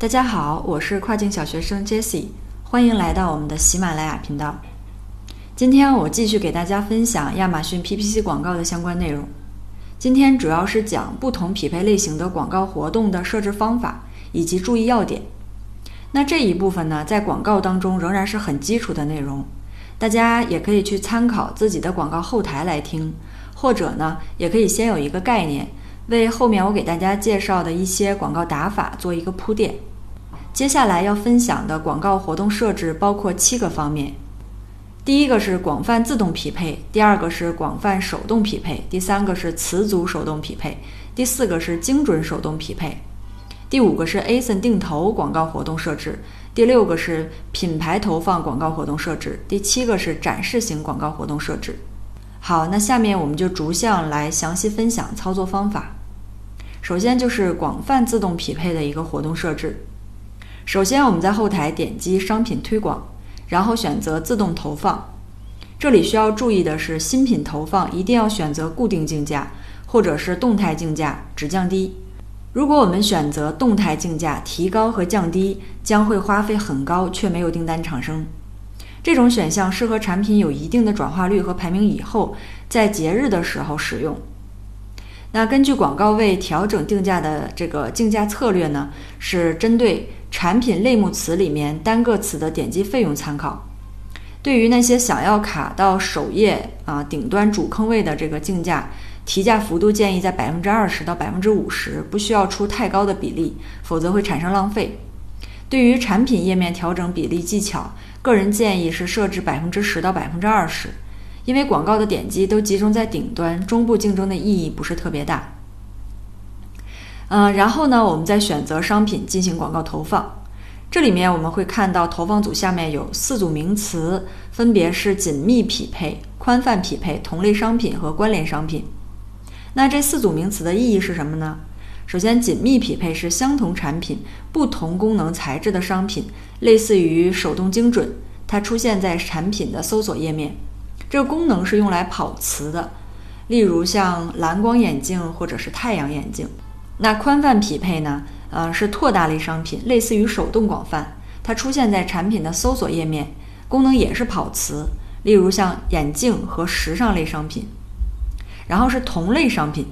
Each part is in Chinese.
大家好，我是跨境小学生 Jesse，欢迎来到我们的喜马拉雅频道。今天我继续给大家分享亚马逊 PPC 广告的相关内容。今天主要是讲不同匹配类型的广告活动的设置方法以及注意要点。那这一部分呢，在广告当中仍然是很基础的内容，大家也可以去参考自己的广告后台来听，或者呢，也可以先有一个概念，为后面我给大家介绍的一些广告打法做一个铺垫。接下来要分享的广告活动设置包括七个方面，第一个是广泛自动匹配，第二个是广泛手动匹配，第三个是词组手动匹配，第四个是精准手动匹配，第五个是 ASIN 定投广告活动设置，第六个是品牌投放广告活动设置，第七个是展示型广告活动设置。好，那下面我们就逐项来详细分享操作方法。首先就是广泛自动匹配的一个活动设置。首先，我们在后台点击商品推广，然后选择自动投放。这里需要注意的是，新品投放一定要选择固定竞价，或者是动态竞价，只降低。如果我们选择动态竞价，提高和降低将会花费很高，却没有订单产生。这种选项适合产品有一定的转化率和排名以后，在节日的时候使用。那根据广告位调整定价的这个竞价策略呢，是针对。产品类目词里面单个词的点击费用参考。对于那些想要卡到首页啊顶端主坑位的这个竞价，提价幅度建议在百分之二十到百分之五十，不需要出太高的比例，否则会产生浪费。对于产品页面调整比例技巧，个人建议是设置百分之十到百分之二十，因为广告的点击都集中在顶端，中部竞争的意义不是特别大。嗯，然后呢，我们再选择商品进行广告投放。这里面我们会看到投放组下面有四组名词，分别是紧密匹配、宽泛匹配、同类商品和关联商品。那这四组名词的意义是什么呢？首先，紧密匹配是相同产品、不同功能材质的商品，类似于手动精准，它出现在产品的搜索页面。这个功能是用来跑词的，例如像蓝光眼镜或者是太阳眼镜。那宽泛匹配呢？呃，是拓大类商品，类似于手动广泛，它出现在产品的搜索页面，功能也是跑词，例如像眼镜和时尚类商品。然后是同类商品，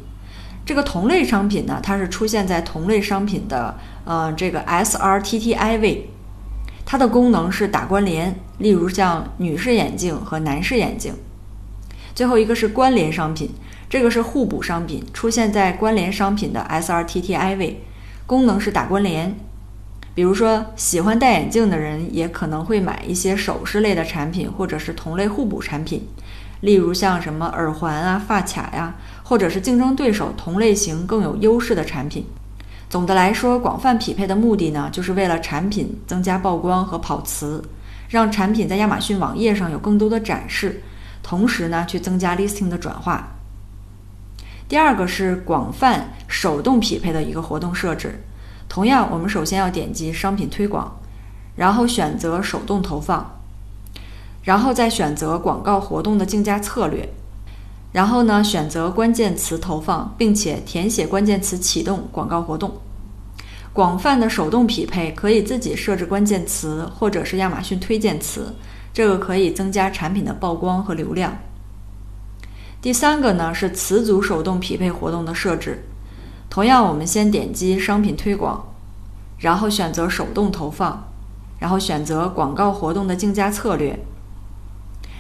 这个同类商品呢，它是出现在同类商品的呃这个 SRTTI 位，它的功能是打关联，例如像女士眼镜和男士眼镜。最后一个是关联商品。这个是互补商品，出现在关联商品的 SRTTI 位，功能是打关联。比如说，喜欢戴眼镜的人也可能会买一些首饰类的产品，或者是同类互补产品，例如像什么耳环啊、发卡呀，或者是竞争对手同类型更有优势的产品。总的来说，广泛匹配的目的呢，就是为了产品增加曝光和跑词，让产品在亚马逊网页上有更多的展示，同时呢，去增加 listing 的转化。第二个是广泛手动匹配的一个活动设置，同样，我们首先要点击商品推广，然后选择手动投放，然后再选择广告活动的竞价策略，然后呢选择关键词投放，并且填写关键词启动广告活动。广泛的手动匹配可以自己设置关键词，或者是亚马逊推荐词，这个可以增加产品的曝光和流量。第三个呢是词组手动匹配活动的设置，同样我们先点击商品推广，然后选择手动投放，然后选择广告活动的竞价策略，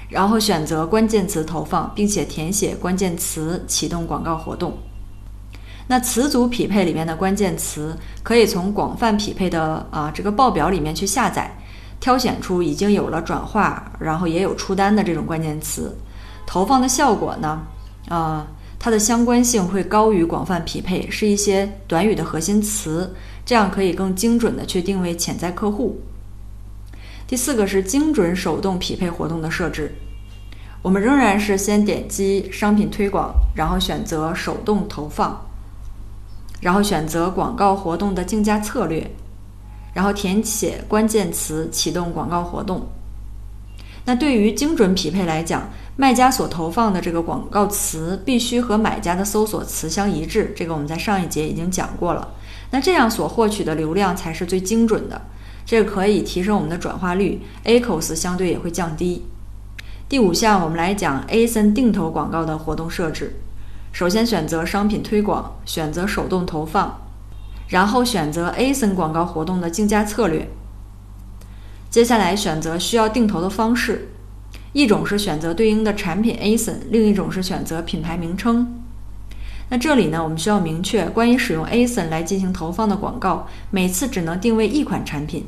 然后选择关键词投放，并且填写关键词启动广告活动。那词组匹配里面的关键词可以从广泛匹配的啊这个报表里面去下载，挑选出已经有了转化，然后也有出单的这种关键词。投放的效果呢？啊，它的相关性会高于广泛匹配，是一些短语的核心词，这样可以更精准的去定位潜在客户。第四个是精准手动匹配活动的设置，我们仍然是先点击商品推广，然后选择手动投放，然后选择广告活动的竞价策略，然后填写关键词启动广告活动。那对于精准匹配来讲，卖家所投放的这个广告词必须和买家的搜索词相一致，这个我们在上一节已经讲过了。那这样所获取的流量才是最精准的，这个可以提升我们的转化率，ACOS 相对也会降低。第五项，我们来讲 ASIN 定投广告的活动设置。首先选择商品推广，选择手动投放，然后选择 ASIN 广告活动的竞价策略。接下来选择需要定投的方式，一种是选择对应的产品 ASIN，另一种是选择品牌名称。那这里呢，我们需要明确，关于使用 ASIN 来进行投放的广告，每次只能定位一款产品。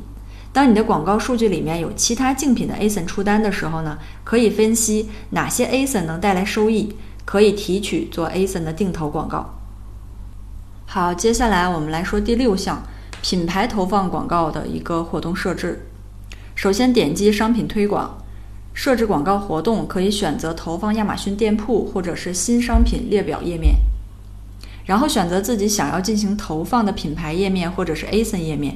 当你的广告数据里面有其他竞品的 ASIN 出单的时候呢，可以分析哪些 ASIN 能带来收益，可以提取做 ASIN 的定投广告。好，接下来我们来说第六项，品牌投放广告的一个活动设置。首先点击商品推广，设置广告活动，可以选择投放亚马逊店铺或者是新商品列表页面。然后选择自己想要进行投放的品牌页面或者是 ASIN 页面，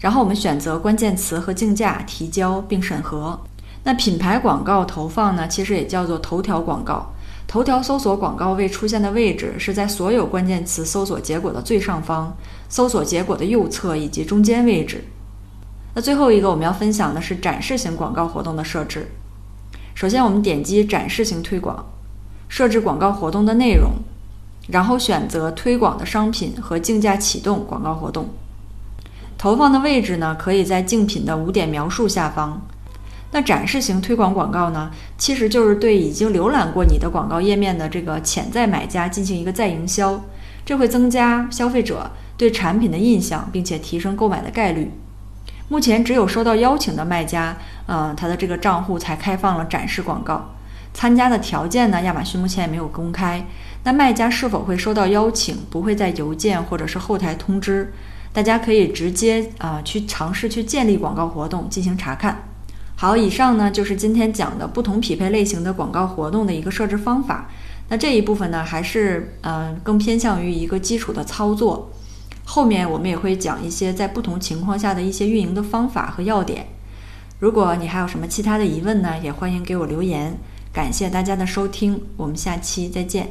然后我们选择关键词和竞价提交并审核。那品牌广告投放呢，其实也叫做头条广告。头条搜索广告位出现的位置是在所有关键词搜索结果的最上方、搜索结果的右侧以及中间位置。那最后一个我们要分享的是展示型广告活动的设置。首先我们点击展示型推广，设置广告活动的内容。然后选择推广的商品和竞价启动广告活动，投放的位置呢，可以在竞品的五点描述下方。那展示型推广广告呢，其实就是对已经浏览过你的广告页面的这个潜在买家进行一个再营销，这会增加消费者对产品的印象，并且提升购买的概率。目前只有收到邀请的卖家，嗯，他的这个账户才开放了展示广告。参加的条件呢？亚马逊目前也没有公开。那卖家是否会收到邀请？不会在邮件或者是后台通知。大家可以直接啊去尝试去建立广告活动进行查看。好，以上呢就是今天讲的不同匹配类型的广告活动的一个设置方法。那这一部分呢还是嗯更偏向于一个基础的操作。后面我们也会讲一些在不同情况下的一些运营的方法和要点。如果你还有什么其他的疑问呢，也欢迎给我留言。感谢大家的收听，我们下期再见。